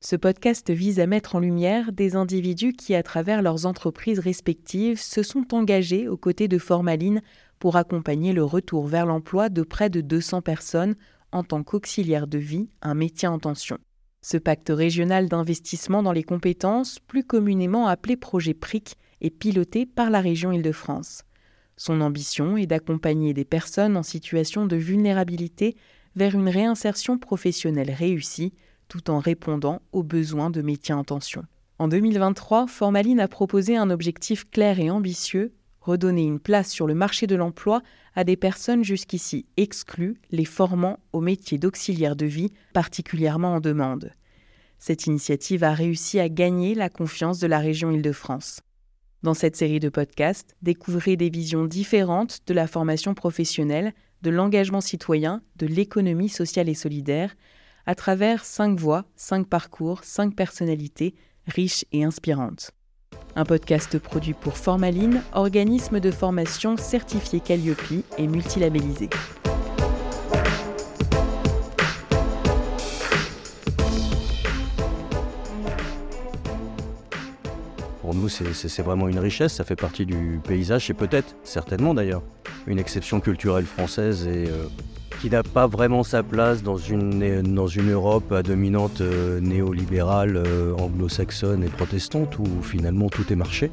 Ce podcast vise à mettre en lumière des individus qui, à travers leurs entreprises respectives, se sont engagés aux côtés de Formaline pour accompagner le retour vers l'emploi de près de 200 personnes en tant qu'auxiliaire de vie, un métier en tension. Ce pacte régional d'investissement dans les compétences, plus communément appelé projet PRIC, est piloté par la région Île-de-France. Son ambition est d'accompagner des personnes en situation de vulnérabilité vers une réinsertion professionnelle réussie tout en répondant aux besoins de métiers en tension. En 2023, Formaline a proposé un objectif clair et ambitieux, redonner une place sur le marché de l'emploi à des personnes jusqu'ici exclues, les formant au métier d'auxiliaire de vie, particulièrement en demande. Cette initiative a réussi à gagner la confiance de la région Île-de-France. Dans cette série de podcasts, découvrez des visions différentes de la formation professionnelle, de l'engagement citoyen, de l'économie sociale et solidaire, à travers cinq voix, cinq parcours, cinq personnalités riches et inspirantes. Un podcast produit pour Formaline, organisme de formation certifié Calliope et multilabellisé. Pour nous, c'est vraiment une richesse, ça fait partie du paysage et peut-être, certainement d'ailleurs, une exception culturelle française et euh, qui n'a pas vraiment sa place dans une, dans une Europe à dominante euh, néolibérale, euh, anglo-saxonne et protestante, où finalement tout est marché.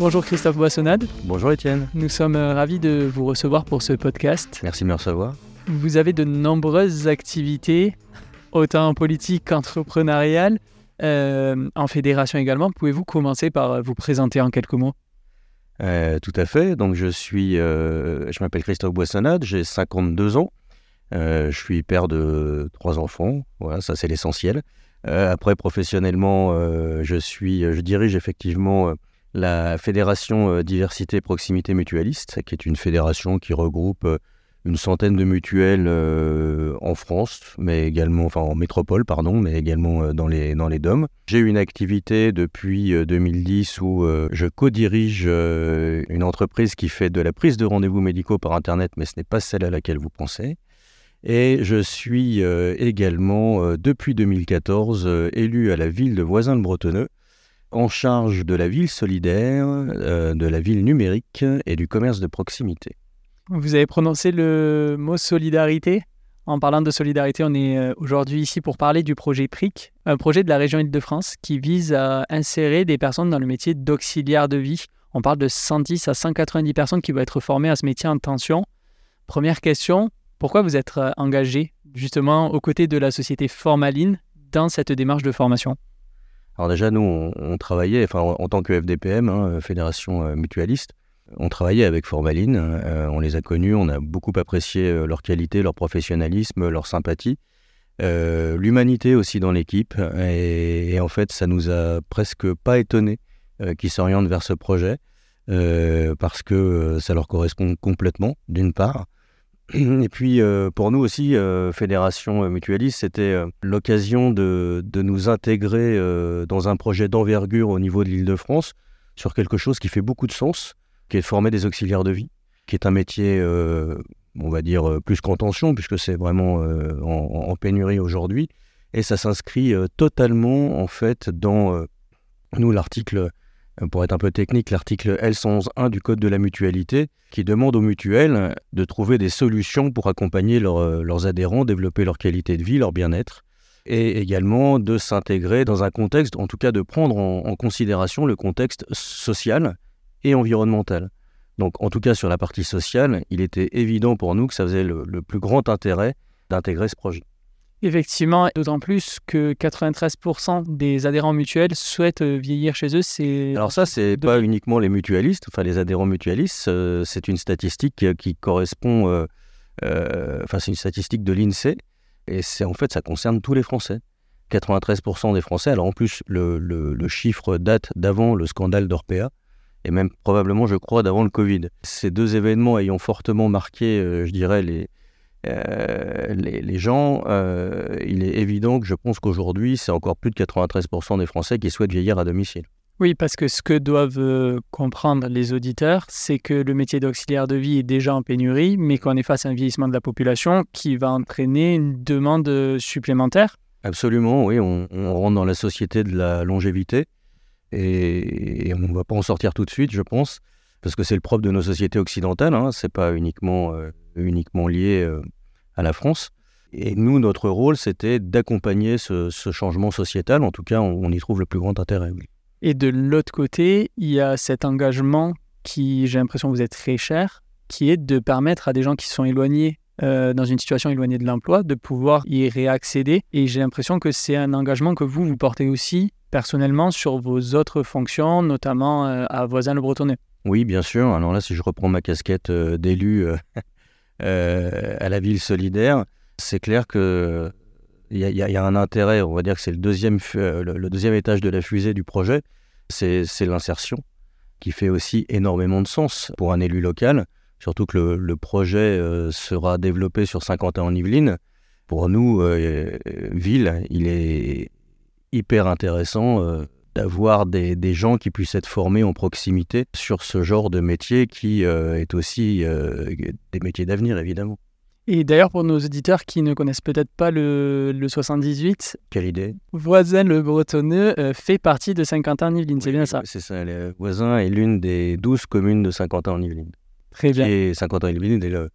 Bonjour Christophe Boissonnade. Bonjour Étienne. Nous sommes euh, ravis de vous recevoir pour ce podcast. Merci de me recevoir. Vous avez de nombreuses activités, autant politiques qu'entrepreneuriales. Euh, en fédération également. Pouvez-vous commencer par euh, vous présenter en quelques mots? Euh, Tout à fait. Donc je suis, je m'appelle Christophe Boissonnade, j'ai 52 ans. je suis père de trois enfants. Voilà, ça c'est l'essentiel. après, professionnellement, je suis, je dirige effectivement la fédération diversité proximité mutualiste, qui est une fédération qui regroupe une centaine de mutuelles euh, en France, mais également, enfin en métropole, pardon, mais également euh, dans les, dans les DOM. J'ai une activité depuis 2010 euh, où je co-dirige une entreprise qui fait de la prise de rendez-vous médicaux par Internet, mais ce n'est pas celle à laquelle vous pensez. Et je suis également, depuis 2014, élu à la ville de Voisin-le-Bretonneux, en charge de la ville solidaire, de la ville numérique et du commerce de proximité. Vous avez prononcé le mot solidarité. En parlant de solidarité, on est euh, aujourd'hui ici pour parler du projet PRIC, un projet de la région Île-de-France qui vise à insérer des personnes dans le métier d'auxiliaire de vie. On parle de 110 à 190 personnes qui vont être formées à ce métier en tension. Première question, pourquoi vous êtes euh, engagé justement aux côtés de la société Formaline dans cette démarche de formation? Alors déjà, nous, on, travaillait enfin, en, tant que FDPM, hein, Fédération euh, Mutualiste, on travaillait avec Formaline, euh, on les a connus, on a beaucoup apprécié euh, leur qualité, leur professionnalisme, leur sympathie, euh, l'humanité aussi dans l'équipe. Et, en fait, ça nous a presque pas étonné qu'ils s'orientent vers ce projet parce que ça leur correspond complètement, d'une part. Et puis pour nous aussi, Fédération Mutualiste, c'était l'occasion de, de, nous intégrer dans un projet d'envergure au niveau de l'Île-de-France sur quelque chose qui fait beaucoup de sens qui est de former des auxiliaires de vie, qui est un métier, euh, on va dire, euh, plus qu'en puisque c'est vraiment euh, en, pénurie aujourd'hui. Et ça s'inscrit totalement, en fait, dans, nous, l'article, pour être un peu technique, l'article L111.1 du Code de la mutualité, qui demande aux mutuelles de trouver des solutions pour accompagner leurs adhérents, développer leur qualité de vie, leur bien-être et également de s'intégrer dans un contexte, en tout cas de prendre en considération le contexte social et environnementale. Donc en tout cas sur la partie sociale, il était évident pour nous que ça faisait le, plus grand intérêt d'intégrer ce projet. Effectivement, d'autant plus que 93% des adhérents mutuels souhaitent euh, vieillir chez eux. C'est alors ça, c'est pas uniquement les mutualistes, enfin les adhérents mutualistes. Euh, c'est une statistique qui correspond, euh, enfin c'est une statistique de l'Insee, et c'est en fait ça concerne tous les Français. 93% des Français. Alors en plus, le, le chiffre date d'avant le scandale d'Orpea, et même probablement, je crois, d'avant le Covid. Ces deux événements ayant fortement marqué, euh, je dirais, les, euh, les, gens, euh, il est évident que je pense qu'aujourd'hui, c'est encore plus de 93% des Français qui souhaitent vieillir à domicile. Oui, parce que ce que doivent comprendre les auditeurs, c'est que le métier d'auxiliaire de vie est déjà en pénurie, mais qu'on est face à un vieillissement de la population qui va entraîner une demande supplémentaire. Absolument, oui, on, rentre dans la société de la longévité et, on ne va pas en sortir tout de suite, je pense, parce que c'est le propre de nos sociétés occidentales, hein, ce n'est pas uniquement, euh, uniquement lié à la France. Et nous, notre rôle, c'était d'accompagner ce, changement sociétal. En tout cas, on, y trouve le plus grand intérêt. Et de l'autre côté, il y a cet engagement qui, j'ai l'impression, vous êtes très cher, qui est de permettre à des gens qui sont éloignés, euh, dans une situation éloignée de l'emploi, de pouvoir y réaccéder. Et j'ai l'impression que c'est un engagement que vous, vous portez aussi personnellement sur vos autres fonctions, notamment euh, à Voisin-le-Bretonneux. Oui, bien sûr. Alors là, si je reprends ma casquette euh, d'élu à la ville solidaire, c'est clair que il y, a un intérêt, on va dire que c'est le deuxième, le, deuxième étage de la fusée du projet, c'est l'insertion, qui fait aussi énormément de sens pour un élu local, surtout que le, projet euh, sera développé sur Saint-Quentin-en-Yvelines. Pour nous, euh, ville, il est hyper intéressant d'avoir des, des, gens qui puissent être formés en proximité sur ce genre de métier qui est aussi des métiers d'avenir, évidemment. Et d'ailleurs, pour nos auditeurs qui ne connaissent peut-être pas le, 78, quelle idée Voisin le Bretonneux euh, fait partie de Saint-Quentin-en-Yvelines, c'est bien ça C'est ça, le Voisin est l'une des douze communes de Saint-Quentin-en-Yvelines. Très bien. Et Saint-Quentin-en-Yvelines est le,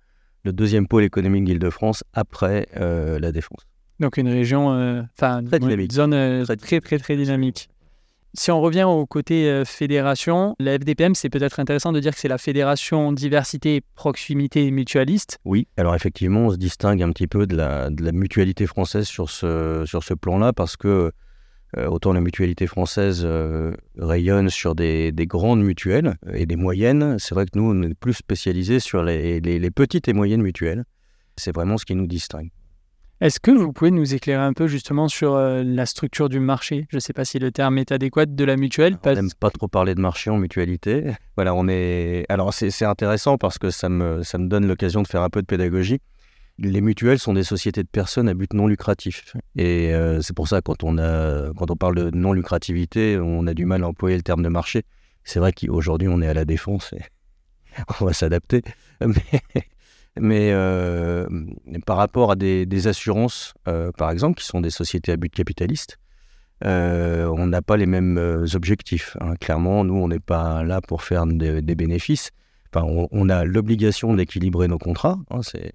deuxième pôle économique d'Île-de-France après euh, la Défense. Donc une région, euh, enfin une zone très, très très dynamique. Si on revient au côté euh, fédération, la FDPM, c'est peut-être intéressant de dire que c'est la fédération diversité, proximité mutualiste. Oui, alors effectivement, on se distingue un petit peu de la, de la mutualité française sur ce, sur ce plan-là parce que euh, autant la mutualité française euh, rayonne sur des, des, grandes mutuelles et des moyennes, c'est vrai que nous, on est plus spécialisés sur les, les, les petites et moyennes mutuelles. C'est vraiment ce qui nous distingue. Est-ce que vous pouvez nous éclairer un peu justement sur euh, la structure du marché? Je ne sais pas si le terme est adéquat de la mutuelle. On n'aime pas trop parler de marché en mutualité. Voilà, on est. Alors c'est intéressant parce que ça me, ça me donne l'occasion de faire un peu de pédagogie. Les mutuelles sont des sociétés de personnes à but non lucratif. Et euh, c'est pour ça quand on, a, quand on parle de non lucrativité, on a du mal à employer le terme de marché. C'est vrai qu'aujourd'hui on est à la défense et on va s'adapter. Mais mais euh, par rapport à des, assurances, euh, par exemple, qui sont des sociétés à but capitaliste, on n'a pas les mêmes objectifs. Hein. Clairement, nous, on n'est pas là pour faire des, bénéfices. Enfin, on, a l'obligation d'équilibrer nos contrats, hein, c'est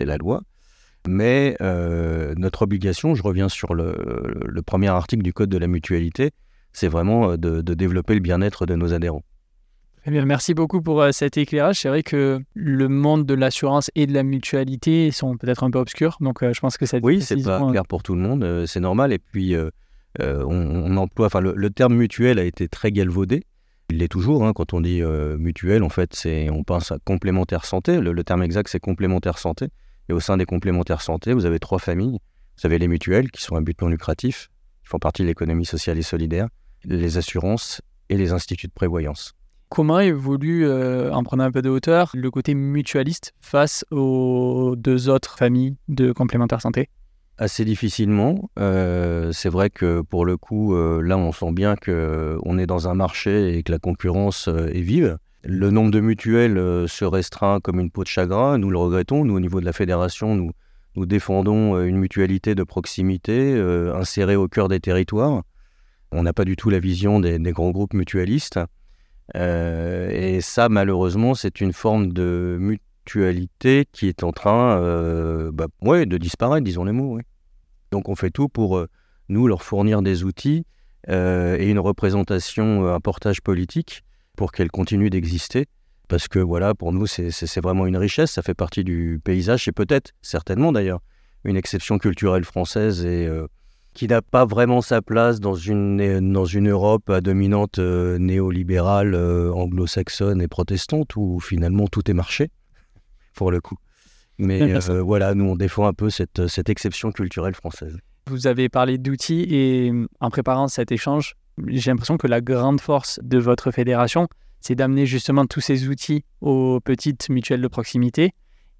la loi. Mais notre obligation, je reviens sur le, premier article du Code de la mutualité, c'est vraiment de développer le bien-être de nos adhérents. Eh merci beaucoup pour euh, cet éclairage. C'est vrai que le monde de l'assurance et de la mutualité sont peut-être un peu obscurs, donc euh, je pense que ça. Oui, c'est pas clair pour tout le monde, euh, c'est normal. Et puis, on, emploie, enfin, le, terme mutuel a été très galvaudé. Il l'est toujours. Hein, quand on dit mutuel, en fait, c'est, on pense à complémentaire santé. Le, terme exact, c'est complémentaire santé. Et au sein des complémentaires santé, vous avez trois familles. Vous avez les mutuelles, qui sont un but non lucratif, qui font partie de l'économie sociale et solidaire, les assurances et les instituts de prévoyance. Comment évolue, euh, en prenant un peu de hauteur, le côté mutualiste face aux deux autres familles de complémentaires santé? Assez difficilement. Euh, c'est vrai que pour le coup, euh, là, on sent bien qu'on est dans un marché et que la concurrence est vive. Le nombre de mutuelles se restreint comme une peau de chagrin. Nous le regrettons. Nous, au niveau de la fédération, nous, défendons une mutualité de proximité insérée au cœur des territoires. On n'a pas du tout la vision des grands groupes mutualistes. Euh, et ça, malheureusement, c'est une forme de qui est en train euh, bah, de disparaître, disons les mots. Donc on fait tout pour, euh, nous, leur fournir des outils et une représentation, un portage politique pour qu'elles continuent d'exister. Parce que voilà, pour nous, c'est vraiment une richesse, ça fait partie du paysage, c'est peut-être, certainement d'ailleurs, une exception culturelle française et qui n'a pas vraiment sa place dans une, dans une Europe à dominante euh, néolibérale, euh, anglo-saxonne et protestante, où finalement tout est marché, pour le coup. Mais euh, voilà, nous, on défend un peu cette, cette exception culturelle française. Vous avez parlé d'outils et en préparant cet échange, j'ai l'impression que la grande force de votre fédération, c'est d'amener justement tous ces outils aux petites mutuelles de proximité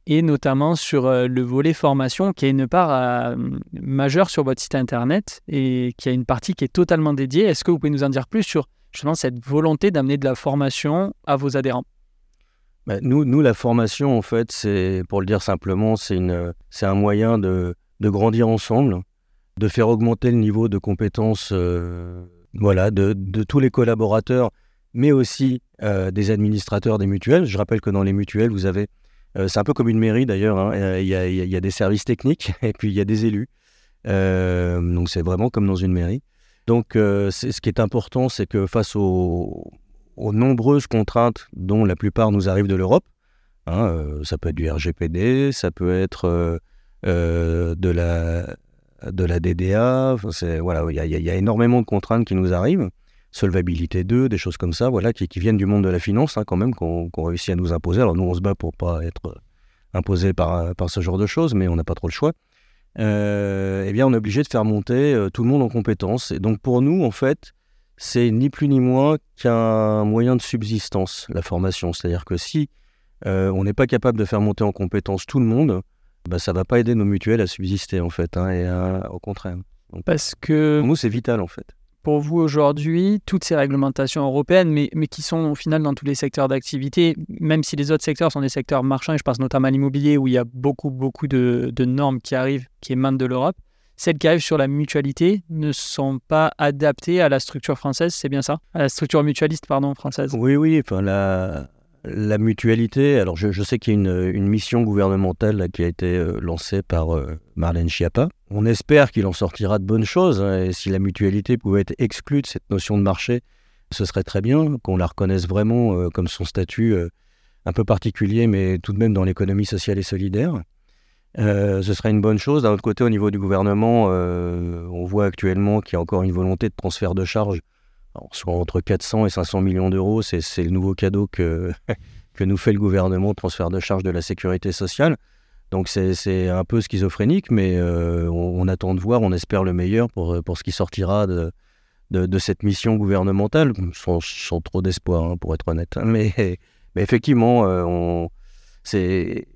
et notamment sur euh, le volet formation qui a une part euh, majeure sur votre site internet et qui a une partie qui est totalement dédiée. Est-ce que vous pouvez nous en dire plus sur justement cette volonté d'amener de la formation à vos adhérents? Nous, nous, la formation, en fait, c'est, pour le dire simplement, c'est, une, c'est un moyen de, de, grandir ensemble, de faire augmenter le niveau de compétences euh, voilà, de, de, tous les collaborateurs, mais aussi euh, des administrateurs des mutuelles. Je rappelle que dans les mutuelles, vous avez, euh, c'est un peu comme une mairie d'ailleurs, hein, il, y a, il y, a, des services techniques et puis il y a des élus. donc c'est vraiment comme dans une mairie. Donc c'est, ce qui est important, c'est que face aux aux nombreuses contraintes dont la plupart nous arrivent de l'Europe. Hein, euh, ça peut être du RGPD, ça peut être euh, euh, de, la, de la DDA. voilà, il y, a énormément de contraintes qui nous arrivent. Solvabilité 2, des choses comme ça, voilà, qui, viennent du monde de la finance hein, quand même, qu'on réussit à nous imposer. Alors nous, on se bat pour pas être imposé par, par ce genre de choses, mais on n'a pas trop le choix. eh bien, on est obligé de faire monter tout le monde en compétences. Et donc pour nous, en fait, c'est ni plus ni moins qu'un moyen de subsistance, la formation. C'est-à-dire que si euh, on n'est pas capable de faire monter en compétence tout le monde, bah, ça ne va pas aider nos mutuelles à subsister, en fait, hein, et au contraire. Parce que... Pour nous, c'est vital, en fait. Pour vous, aujourd'hui, toutes ces réglementations européennes, mais, mais qui sont au final dans tous les secteurs d'activité, même si les autres secteurs sont des secteurs marchands, et je pense notamment à l'immobilier, où il y a beaucoup, beaucoup de, de normes qui arrivent, qui émanent de l'Europe, celles qui arrivent sur la mutualité ne sont pas adaptées à la structure française, c'est bien ça? À la structure mutualiste, pardon, française. Oui, oui. La, mutualité, alors je, sais qu'il y a une, une, mission gouvernementale qui a été euh, lancée par euh, Marlène Schiappa. On espère qu'il en sortira de bonnes choses. Hein, et si la mutualité pouvait être exclue de cette notion de marché, ce serait très bien qu'on la reconnaisse vraiment euh, comme son statut un peu particulier, mais tout de même dans l'économie sociale et solidaire. Euh, ce serait une bonne chose. D'un autre côté, au niveau du gouvernement, euh, on voit actuellement qu'il y a encore une volonté de transfert de charges, soit entre 400 et 500 millions d'euros. C'est le nouveau cadeau que, que nous fait le gouvernement, transfert de charges de la sécurité sociale. Donc c'est un peu schizophrénique, mais euh, on, attend de voir, on espère le meilleur pour, pour ce qui sortira de, de, cette mission gouvernementale, sans, sans trop d'espoir, hein, pour être honnête. Mais, mais effectivement, on, c'est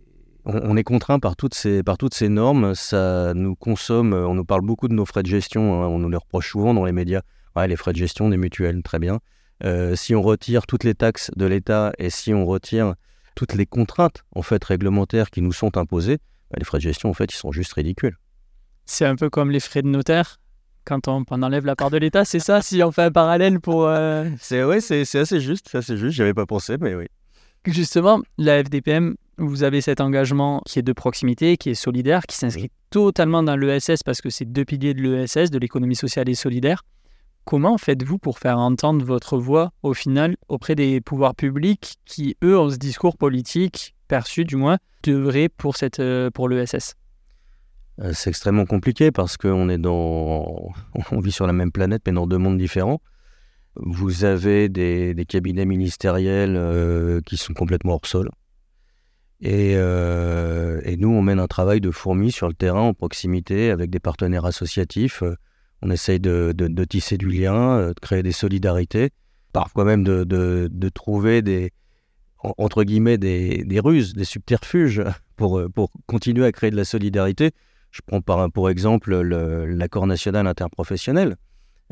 on, est contraint par toutes, ces, par toutes ces normes. Ça nous consomme. On nous parle beaucoup de nos frais de gestion. Hein, on nous les reproche souvent dans les médias. les frais de gestion des mutuelles, très bien. Euh, si on retire toutes les taxes de l'État et si on retire toutes les contraintes en fait réglementaires qui nous sont imposées, bah, les frais de gestion en fait ils sont juste ridicules. C'est un peu comme les frais de notaire quand on, enlève la part de l'État, c'est ça si on fait un parallèle pour. Euh, c'est ouais, c'est assez juste, c'est assez juste. J'avais pas pensé, mais oui. Justement, la FDPM vous avez cet engagement qui est de proximité, qui est solidaire, qui s'inscrit totalement dans l'ESS parce que c'est deux piliers de l'ESS, de l'économie sociale et solidaire. Comment faites-vous pour faire entendre votre voix au final auprès des pouvoirs publics qui, eux, ont ce discours politique perçu du moins de pour, cette, euh, pour l'ESS euh, C'est extrêmement compliqué parce qu'on est dans... on vit sur la même planète mais dans deux mondes différents. Vous avez des, cabinets ministériels euh, qui sont complètement hors sol euh, et, nous, on mène un travail de fourmi sur le terrain, en proximité, avec des partenaires associatifs. Euh, on essaye de, tisser du lien, euh, de créer des solidarités, parfois même de, trouver des, entre guillemets, des, ruses, des subterfuges pour, continuer à créer de la solidarité. Je prends par, pour exemple l'accord national interprofessionnel.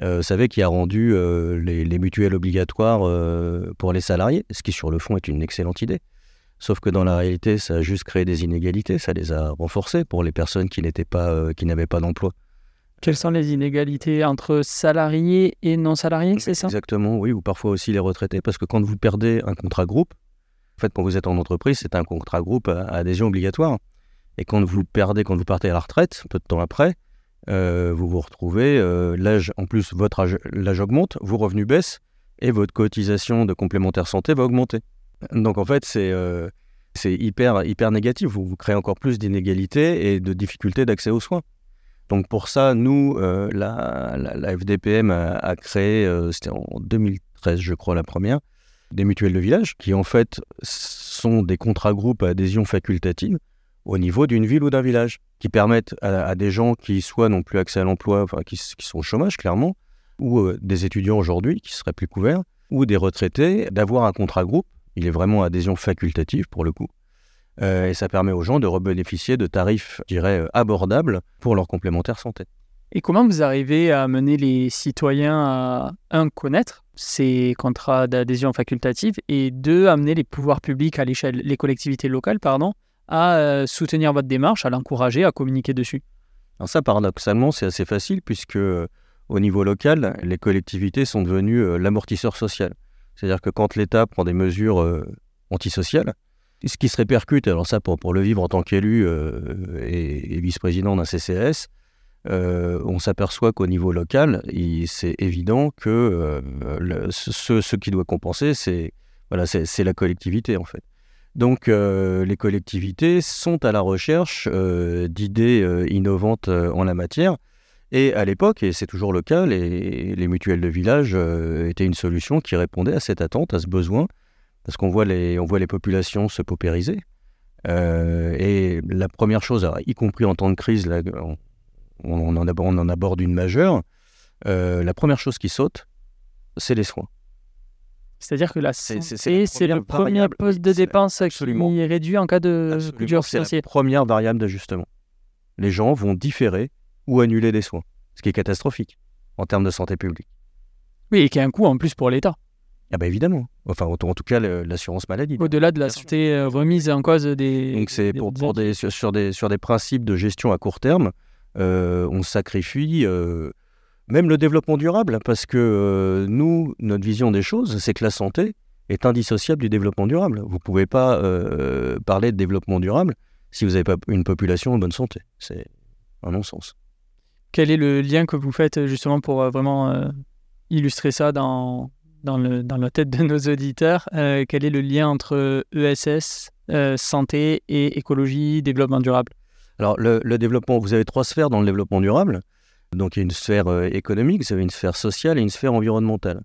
vous savez, qui a rendu les, mutuelles obligatoires pour les salariés, ce qui sur le fond est une excellente idée. Sauf que dans la réalité, ça a juste créé des inégalités, ça les a renforcées pour les personnes qui n'étaient pas, euh, qui n'avaient pas d'emploi. Quelles sont les inégalités entre salariés et non salariés, c'est ça? Exactement, oui, ou parfois aussi les retraités, parce que quand vous perdez un contrat groupe, en fait, quand vous êtes en entreprise, c'est un contrat groupe à, adhésion obligatoire. Et quand vous perdez, quand vous partez à la retraite, peu de temps après, euh, vous vous retrouvez, euh, l'âge, en plus, votre âge, l'âge augmente, vos revenus baissent, et votre cotisation de complémentaire santé va augmenter. Donc en fait, c'est euh, hyper, hyper négatif. Vous, créez encore plus d'inégalités et de difficultés d'accès aux soins. Donc pour ça, nous, euh, la, la, FDPM a, créé, euh, c'était en 2013 je crois la première, des mutuelles de village qui en fait sont des contrats groupes à adhésion facultative au niveau d'une ville ou d'un village, qui permettent à, des gens qui soit n'ont plus accès à l'emploi, qui, sont au chômage clairement, ou des étudiants aujourd'hui qui seraient plus couverts, ou des retraités, d'avoir un contrat groupe il est vraiment adhésion facultative pour le coup. Euh, et ça permet aux gens de rebénéficier de tarifs, je dirais, euh, abordables pour leur complémentaire santé. Et comment vous arrivez à mener les citoyens à, un, connaître ces contrats d'adhésion facultative et deux, amener les pouvoirs publics à l'échelle, les collectivités locales, pardon, à euh, soutenir votre démarche, à l'encourager, à communiquer dessus? Alors ça, paradoxalement, c'est assez facile puisque au niveau local, les collectivités sont devenues l'amortisseur social. C'est-à-dire que quand l'État prend des mesures antisociales, ce qui se répercute, alors ça pour, le vivre en tant qu'élu et, vice-président d'un CCS, on s'aperçoit qu'au niveau local, c'est évident que ce, qui doit compenser, c'est voilà, c'est la collectivité en fait. Donc euh, les collectivités sont à la recherche euh, d'idées euh, innovantes en la matière. Et à l'époque, et c'est toujours le cas, les, mutuelles de village étaient une solution qui répondait à cette attente, à ce besoin, parce qu'on voit les, on voit les populations se paupériser. et la première chose, y compris en temps de crise, là, on, en aborde, on en aborde une majeure, la première chose qui saute, c'est les soins. C'est-à-dire que la c'est le premier poste de dépense qui est réduit en cas de coup dur C'est la première variable d'ajustement. Les gens vont différer ou annuler des soins, ce qui est catastrophique en termes de santé publique. Oui, et qui a un coût en plus pour l'État. Ah bah évidemment. Enfin, en, tout cas, l'assurance maladie. Au-delà de la santé euh, remise en cause des... Donc c'est pour, des, sur, des, sur des principes de gestion à court terme, euh, on sacrifie... Euh, même le développement durable, parce que euh, nous, notre vision des choses, c'est que la santé est indissociable du développement durable. Vous ne pouvez pas euh, parler de développement durable si vous n'avez pas une population en bonne santé. C'est un non-sens. Quel est le lien que vous faites justement pour euh, vraiment illustrer ça dans, dans, le, dans, la tête de nos auditeurs? Quel est le lien entre ESS, santé et écologie, développement durable? Alors, le, le, développement, vous avez trois sphères dans le développement durable. Donc il y a une sphère euh, économique, vous avez une sphère sociale et une sphère environnementale.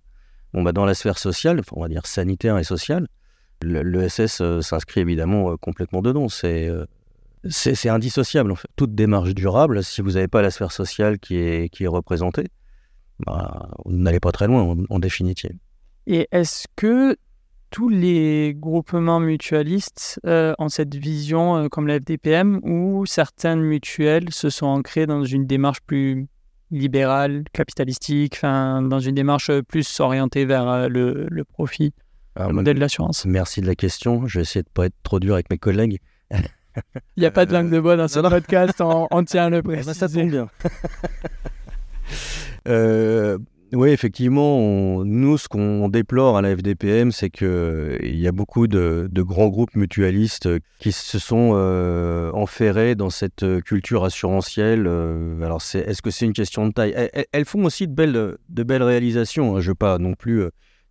Bon, bah, dans la sphère sociale, on va dire sanitaire et sociale, l'ESS euh, s'inscrit évidemment euh, complètement dedans. C'est c'est indissociable. En fait. Toute démarche durable, si vous n'avez pas la sphère sociale qui est, qui est représentée, bah, vous n'allez pas très loin en, définitive. Et est-ce que tous les groupements mutualistes ont cette vision comme la FDPM ou certaines mutuelles se sont ancrées dans une démarche plus libéral, capitalistique, dans une démarche plus orientée vers euh, le, le profit, le modèle de l'assurance? Merci de la question. Je vais essayer de ne pas être trop dur avec mes collègues. Il n'y a pas de langue de bois dans ce podcast, on, tient le préciser. Eh ben, ça tombe bien. euh, oui, effectivement, nous, ce qu'on déplore à la FDPM, c'est qu'il euh, y a beaucoup de, grands groupes mutualistes qui se sont euh, enferrés dans cette euh, culture assurantielle. alors, est-ce que c'est une question de taille? Elles, font aussi de belles, de belles réalisations. Hein. Je ne veux pas non plus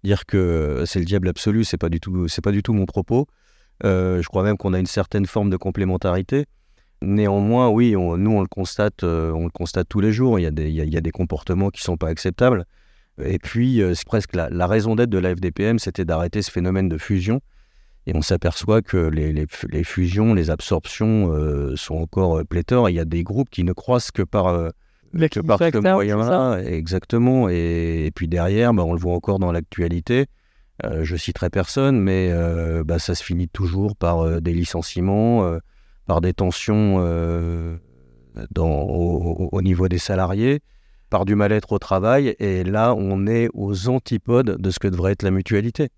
dire que c'est le diable absolu, ce n'est pas, du tout, pas du tout mon propos. Je crois même qu'on a une certaine forme de complémentarité. Néanmoins, oui, nous, on le, constate, euh, on le constate tous les jours. Il y a des, il y a, des comportements qui ne sont pas acceptables. Et puis, euh, c'est presque la, raison d'être de la FDPM, c'était d'arrêter ce phénomène de fusion. Et on s'aperçoit que les, les, fusions, les absorptions euh, sont encore pléthores. Il y a des groupes qui ne croissent que par, que par ce moyen-là. Exactement. Et, puis derrière, bah, on le voit encore dans l'actualité. Je citerai personne, mais bah, ça se finit toujours par des licenciements par des tensions euh, dans, au, niveau des salariés, par du mal-être au travail. Et là, on est aux antipodes de ce que devrait être la mutualité.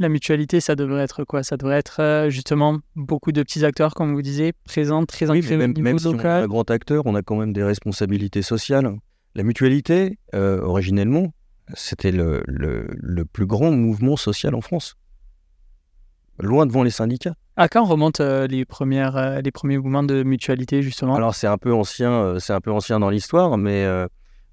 La mutualité, ça devrait être quoi? Ça devrait être euh, justement beaucoup de petits acteurs, comme vous disiez, présents, très oui, même, même si on est un grand acteur, on a quand même des responsabilités sociales. La mutualité, euh, originellement, c'était le, le, le, plus grand mouvement social en France. Loin devant les syndicats. À quand remontent euh, les, premières, euh, les premiers mouvements de mutualité, justement? Alors, c'est un peu ancien, euh, c'est un peu ancien dans l'histoire, mais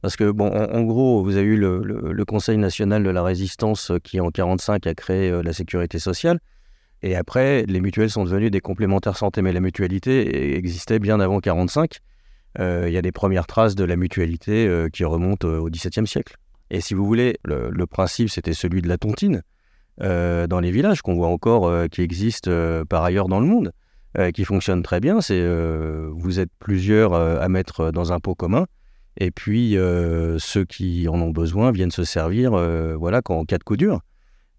parce que, bon, en, gros, vous avez eu le, Conseil national de la résistance qui, en 1945, a créé la sécurité sociale. Et après, les mutuelles sont devenues des complémentaires santé, mais la mutualité existait bien avant 1945. Il y a des premières traces de la mutualité qui remontent au XVIIe siècle. Et si vous voulez, le principe, c'était celui de la tontine. Euh, dans les villages qu'on voit encore, euh, qui existent euh, par ailleurs dans le monde, qui fonctionnent très bien. C'est vous êtes plusieurs à mettre dans un pot commun, et puis ceux qui en ont besoin viennent se servir, voilà, quand, en cas de coup dur.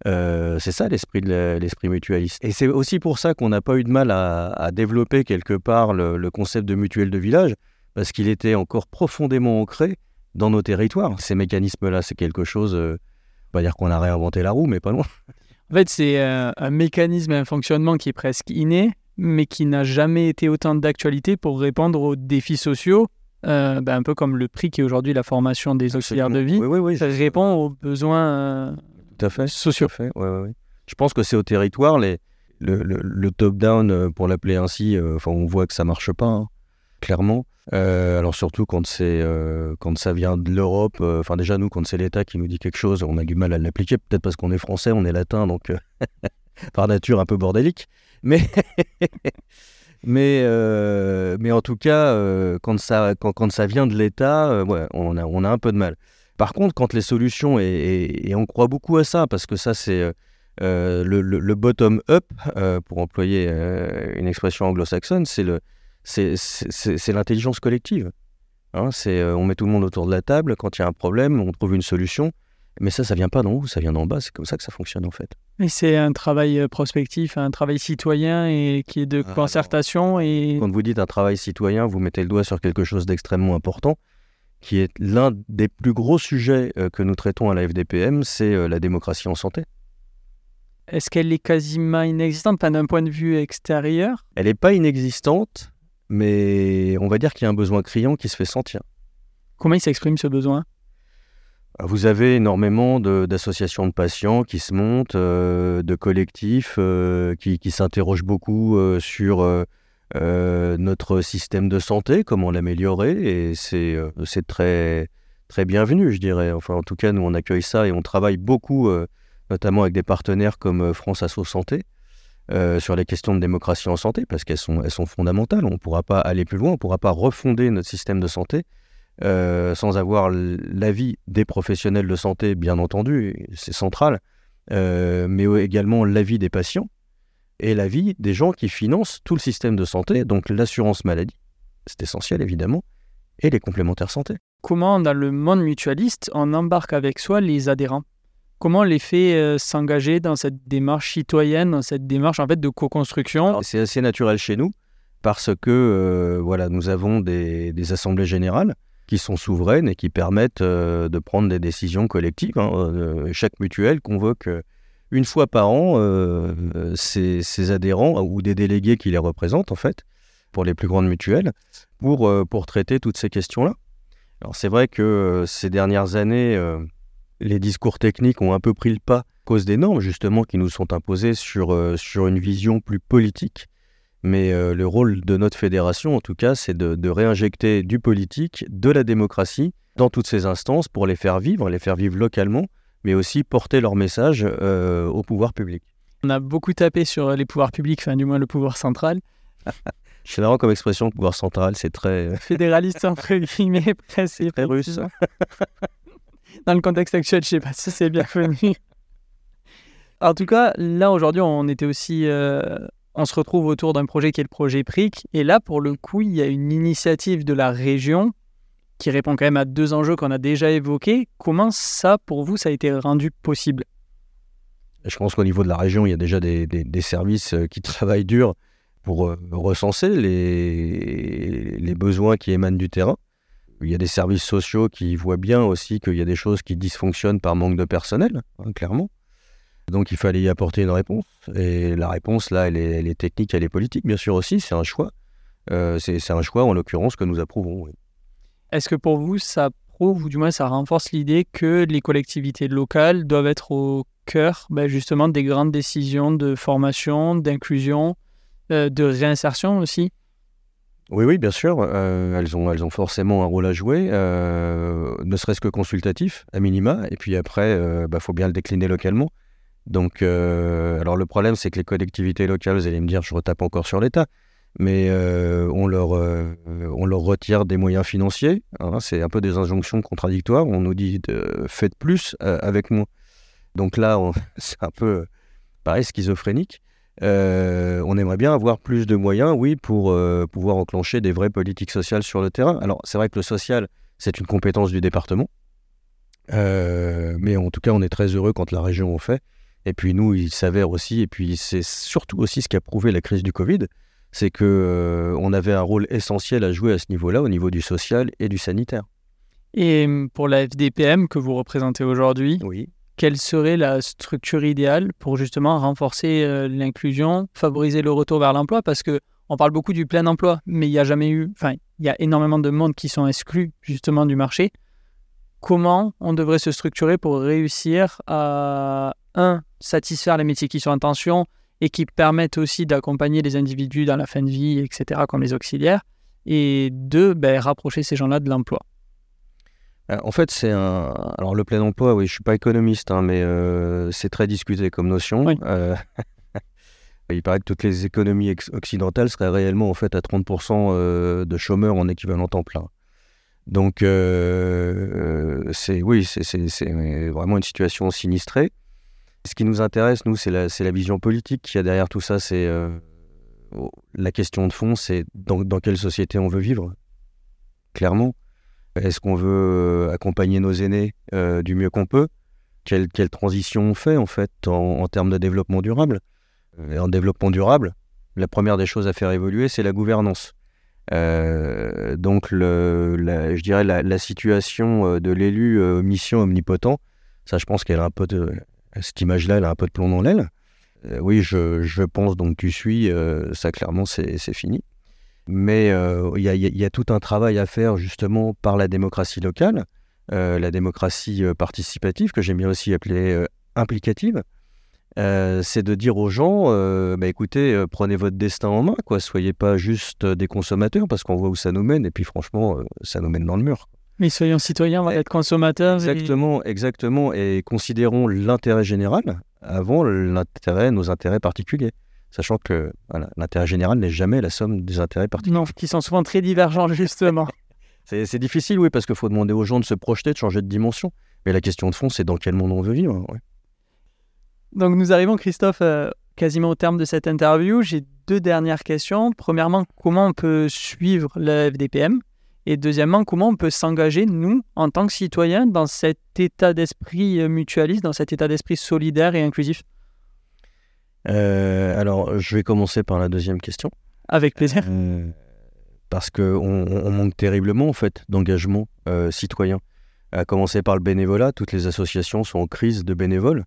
c'est ça l'esprit l'esprit mutualiste. Et c'est aussi pour ça qu'on n'a pas eu de mal à, développer quelque part le, concept de mutuelle de village, parce qu'il était encore profondément ancré dans nos territoires. Ces mécanismes-là, c'est quelque chose, euh, on va dire qu'on a réinventé la roue, mais pas loin. En fait, c'est un, mécanisme, un fonctionnement qui est presque inné, mais qui n'a jamais été autant d'actualité pour répondre aux défis sociaux, euh, ben, un peu comme le prix qui est aujourd'hui la formation des auxiliaires de vie. Oui, oui, oui. Ça répond aux besoins euh, tout à fait, sociaux. Tout à fait. Je pense que c'est au territoire, les, le, top-down, pour l'appeler ainsi, enfin, on voit que ça marche pas, hein, clairement. Euh, alors surtout quand c'est euh, quand ça vient de l'Europe, euh, enfin déjà nous quand c'est l'État qui nous dit quelque chose, on a du mal à l'appliquer, peut-être parce qu'on est français, on est latin, donc par nature un peu bordélique. Mais mais mais en tout cas quand ça quand, quand, ça vient de l'État, ouais, on a on a un peu de mal. Par contre quand les solutions et, on croit beaucoup à ça parce que ça c'est le, le bottom up pour employer une expression anglo-saxonne, c'est le c'est l'intelligence collective. Hein, euh, on met tout le monde autour de la table, quand il y a un problème, on trouve une solution. Mais ça, ça vient pas d'en haut, ça vient d'en bas. C'est comme ça que ça fonctionne en fait. Et c'est un travail euh, prospectif, un travail citoyen et qui est de ah, concertation. et... Quand vous dites un travail citoyen, vous mettez le doigt sur quelque chose d'extrêmement important, qui est l'un des plus gros sujets euh, que nous traitons à la FDPM, c'est la démocratie en santé. Est-ce qu'elle est quasiment inexistante, d'un point de vue extérieur? Elle n'est pas inexistante, mais on va dire qu'il y a un besoin criant qui se fait sentir. Comment il s'exprime ce besoin? Ah, vous avez énormément d'associations de, patients qui se montent, euh, de collectifs euh, qui, s'interrogent beaucoup euh, sur notre système de santé, comment l'améliorer, et c'est très, très bienvenu, je dirais. Enfin, en tout cas, nous, on accueille ça et on travaille beaucoup, notamment avec des partenaires comme France Asso Santé, euh, sur les questions de démocratie en santé, parce qu'elles sont, elles sont fondamentales. On ne pourra pas aller plus loin, on ne pourra pas refonder notre système de santé euh, sans avoir l'avis des professionnels de santé, bien entendu, c'est central, euh, mais également l'avis des patients et l'avis des gens qui financent tout le système de santé, donc l'assurance maladie, c'est essentiel évidemment, et les complémentaires santé. Comment, dans le monde mutualiste, on embarque avec soi les adhérents? Comment les fait euh, s'engager dans cette démarche citoyenne, dans cette démarche en fait de co-construction C'est assez naturel chez nous parce que euh, voilà, nous avons des, assemblées générales qui sont souveraines et qui permettent euh, de prendre des décisions collectives. Hein. chaque mutuelle convoque une fois par an ses, adhérents ou des délégués qui les représentent en fait pour les plus grandes mutuelles pour, pour traiter toutes ces questions-là. Alors c'est vrai que ces dernières années les discours techniques ont un peu pris le pas à cause des normes justement qui nous sont imposées sur, euh, sur une vision plus politique. Mais euh, le rôle de notre fédération, en tout cas, c'est de, réinjecter du politique, de la démocratie dans toutes ces instances pour les faire vivre, les faire vivre localement, mais aussi porter leur message euh, au pouvoir public. On a beaucoup tapé sur les pouvoirs publics, enfin du moins le pouvoir central. C'est marrant comme expression, le pouvoir central, c'est très... Fédéraliste entre guillemets, c'est très russe. Dans le contexte actuel, je sais pas si c'est bienvenu. en tout cas, là aujourd'hui, on était aussi, euh, on se retrouve autour d'un projet qui est le projet PRIC. Et là, pour le coup, il y a une initiative de la région qui répond quand même à deux enjeux qu'on a déjà évoqués. Comment ça, pour vous, ça a été rendu possible? Je pense qu'au niveau de la région, il y a déjà des, services euh, qui travaillent dur pour euh, recenser les, les besoins qui émanent du terrain. Il y a des services sociaux qui voient bien aussi qu'il y a des choses qui dysfonctionnent par manque de personnel, hein, clairement. Donc il fallait y apporter une réponse. Et la réponse, là, elle est, technique, elle est politique, bien sûr aussi, c'est un choix. Euh, c'est un choix, en l'occurrence, que nous approuvons. Est-ce que pour vous, ça prouve, ou du moins ça renforce l'idée que les collectivités locales doivent être au cœur ben, justement des grandes décisions de formation, d'inclusion, euh, de réinsertion aussi? Oui, oui, bien sûr. Euh, elles, ont, elles ont forcément un rôle à jouer, euh, ne serait-ce que consultatif, à minima. Et puis après, il euh, bah, faut bien le décliner localement. Donc, alors le problème, c'est que les collectivités locales, vous allez me dire, je retape encore sur l'État, mais on, leur, on leur retire des moyens financiers. Hein. c'est un peu des injonctions contradictoires. On nous dit de, faites plus avec moi. Donc là, c'est un peu pareil, schizophrénique. Euh, on aimerait bien avoir plus de moyens, oui, pour euh, pouvoir enclencher des vraies politiques sociales sur le terrain. Alors, c'est vrai que le social, c'est une compétence du département. Euh, mais en tout cas, on est très heureux quand la région en fait. Et puis nous, il s'avère aussi, et puis c'est surtout aussi ce qu'a prouvé la crise du Covid, c'est que on avait un rôle essentiel à jouer à ce niveau-là, au niveau du social et du sanitaire. Et pour la FDPM que vous représentez aujourd'hui, oui. Quelle serait la structure idéale pour justement renforcer l'inclusion, favoriser le retour vers l'emploi? Parce que on parle beaucoup du plein emploi, mais il n'y a jamais eu, enfin, il y a énormément de monde qui sont exclus justement du marché. Comment on devrait se structurer pour réussir à, un, satisfaire les métiers qui sont en tension et qui permettent aussi d'accompagner les individus dans la fin de vie, etc., comme les auxiliaires, et deux, ben, rapprocher ces gens-là de l'emploi euh, en fait, c'est un. Alors, le plein emploi, oui, je suis pas économiste, hein, mais euh, c'est très discuté comme notion. Euh, il paraît que toutes les économies occidentales seraient réellement en fait à 30% de chômeurs en équivalent temps plein. Donc, c'est oui, c'est vraiment une situation sinistrée. Ce qui nous intéresse, nous, c'est la, la, vision politique qu'il y a derrière tout ça. C'est la question de fond, c'est dans, dans, quelle société on veut vivre, clairement. Est-ce qu'on veut accompagner nos aînés du mieux qu'on peut? Quelle, transition on fait en fait en, termes de développement durable? Et en développement durable, la première des choses à faire évoluer, c'est la gouvernance. Euh, donc, je dirais la, situation de l'élu mission omnipotent, ça, je pense qu'elle a un peu de cette image-là, elle a un peu de plomb dans l'aile. Euh, oui, je, je, pense donc tu suis, ça clairement c'est fini. Mais il y, y, a tout un travail à faire justement par la démocratie locale, euh, la démocratie participative, que j'aime bien aussi appeler implicative. c'est de dire aux gens, bah, écoutez, prenez votre destin en main, quoi. Soyez pas juste des consommateurs, parce qu'on voit où ça nous mène, et puis franchement, ça nous mène dans le mur. Mais soyons citoyens, on va être consommateurs. Exactement, exactement, et considérons l'intérêt général avant l'intérêt, nos intérêts particuliers sachant que l'intérêt général n'est jamais la somme des intérêts particuliers. Non, qui sont souvent très divergents, justement. c'est difficile, oui, parce qu'il faut demander aux gens de se projeter, de changer de dimension. Mais la question de fond, c'est dans quel monde on veut vivre. Donc nous arrivons, Christophe, euh, quasiment au terme de cette interview. J'ai deux dernières questions. Premièrement, comment on peut suivre le FDPM Et deuxièmement, comment on peut s'engager, nous, en tant que citoyens, dans cet état d'esprit euh, mutualiste, dans cet état d'esprit solidaire et inclusif? Alors, je vais commencer par la deuxième question. Avec plaisir. Euh, parce qu'on on manque terriblement, en fait, d'engagement euh, citoyen. À commencer par le bénévolat, toutes les associations sont en crise de bénévoles.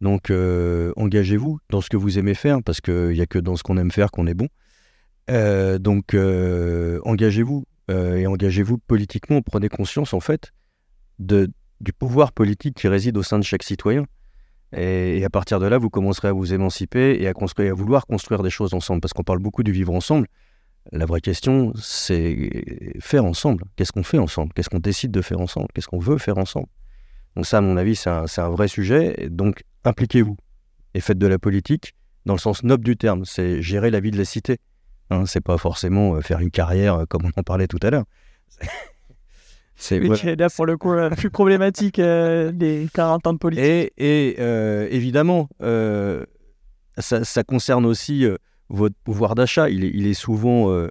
Donc, engagez-vous dans ce que vous aimez faire, parce qu'il n'y a que dans ce qu'on aime faire qu'on est bon. donc, engagez-vous et engagez-vous politiquement. Prenez conscience, en fait, de, du pouvoir politique qui réside au sein de chaque citoyen. Et, à partir de là, vous commencerez à vous émanciper et à, construire, à vouloir construire des choses ensemble. Parce qu'on parle beaucoup du vivre ensemble. La vraie question, c'est faire ensemble. Qu'est-ce qu'on fait ensemble? Qu'est-ce qu'on décide de faire ensemble? Qu'est-ce qu'on veut faire ensemble? Donc ça, à mon avis, c'est un, vrai sujet. Donc, impliquez-vous et faites de la politique dans le sens noble du terme. C'est gérer la vie de la cité. Hein, c'est pas forcément euh, faire une carrière euh, comme on en parlait tout à l'heure. C'est là pour le coup la plus problématique euh, des 40 ans de politique. Et, euh, évidemment, euh, ça, concerne aussi votre pouvoir d'achat. Il est, il est, souvent,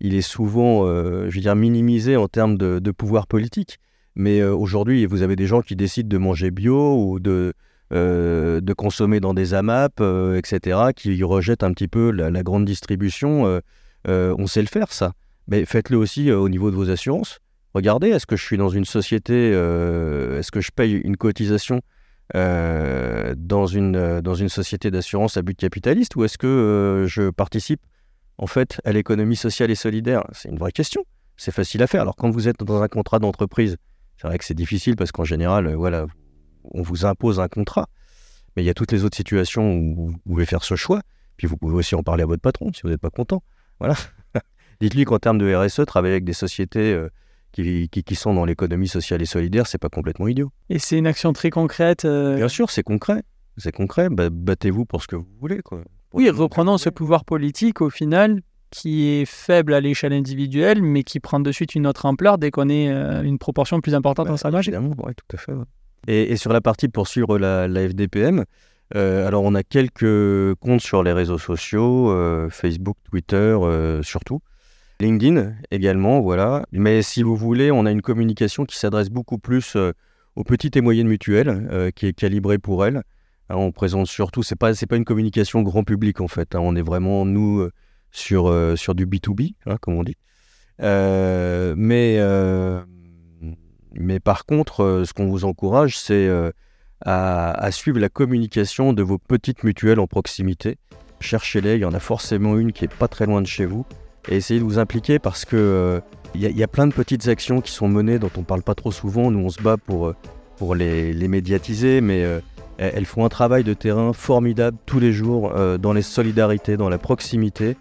il est souvent je veux dire, minimisé en termes de, pouvoir politique. Mais aujourd'hui, vous avez des gens qui décident de manger bio ou de, de consommer dans des AMAP, etc., qui rejettent un petit peu la, la grande distribution. on sait le faire, ça. Mais faites-le aussi au niveau de vos assurances regardez, est-ce que je suis dans une société, euh, est-ce que je paye une cotisation euh, dans, une, euh, dans une société d'assurance à but capitaliste ou est-ce que je participe? En fait à l'économie sociale et solidaire C'est une vraie question. C'est facile à faire. Alors quand vous êtes dans un contrat d'entreprise, c'est vrai que c'est difficile parce qu'en général, voilà, on vous impose un contrat. Mais il y a toutes les autres situations où vous pouvez faire ce choix. Puis vous pouvez aussi en parler à votre patron si vous n'êtes pas content. Voilà. Dites-lui qu'en termes de RSE, travailler avec des sociétés qui, sont dans l'économie sociale et solidaire, c'est pas complètement idiot. Et c'est une action très concrète. Euh, Bien sûr, c'est concret. C'est concret. Battez-vous pour ce que vous voulez. Quoi. Oui, reprenons ce pouvoir politique au final qui est faible à l'échelle individuelle, mais qui prend de suite une autre ampleur dès qu'on est euh, une proportion plus importante bah, dans sa marge. Évidemment, oui, tout à fait. Et, sur la partie pour suivre la, FDPM, euh, alors on a quelques comptes sur les réseaux sociaux, Facebook, Twitter, surtout. LinkedIn également, voilà. Mais si vous voulez, on a une communication qui s'adresse beaucoup plus euh, aux petites et moyennes mutuelles, euh, qui est calibrée pour elles. Hein, on présente surtout, c'est pas c'est pas une communication grand public en fait. Hein. on est vraiment nous euh, sur, sur du B2B, hein, comme on dit. mais, mais par contre, ce qu'on vous encourage, c'est à, suivre la communication de vos petites mutuelles en proximité. Cherchez-les, il y en a forcément une qui est pas très loin de chez vous. Et essayez de vous impliquer parce que il y, a plein de petites actions qui sont menées dont on parle pas trop souvent. Nous, on se bat pour, pour les, les médiatiser, mais elles font un travail de terrain formidable tous les jours euh, dans les solidarités, dans la proximité.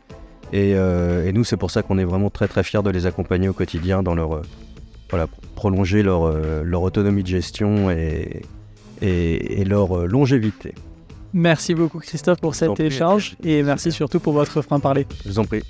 Euh, et, nous, c'est pour ça qu'on est vraiment très très fiers de les accompagner au quotidien dans leur euh, voilà, prolonger leur, leur autonomie de gestion et, et, leur longévité. Merci beaucoup Christophe pour cet échange et merci surtout pour votre franc-parler. Je vous en prie.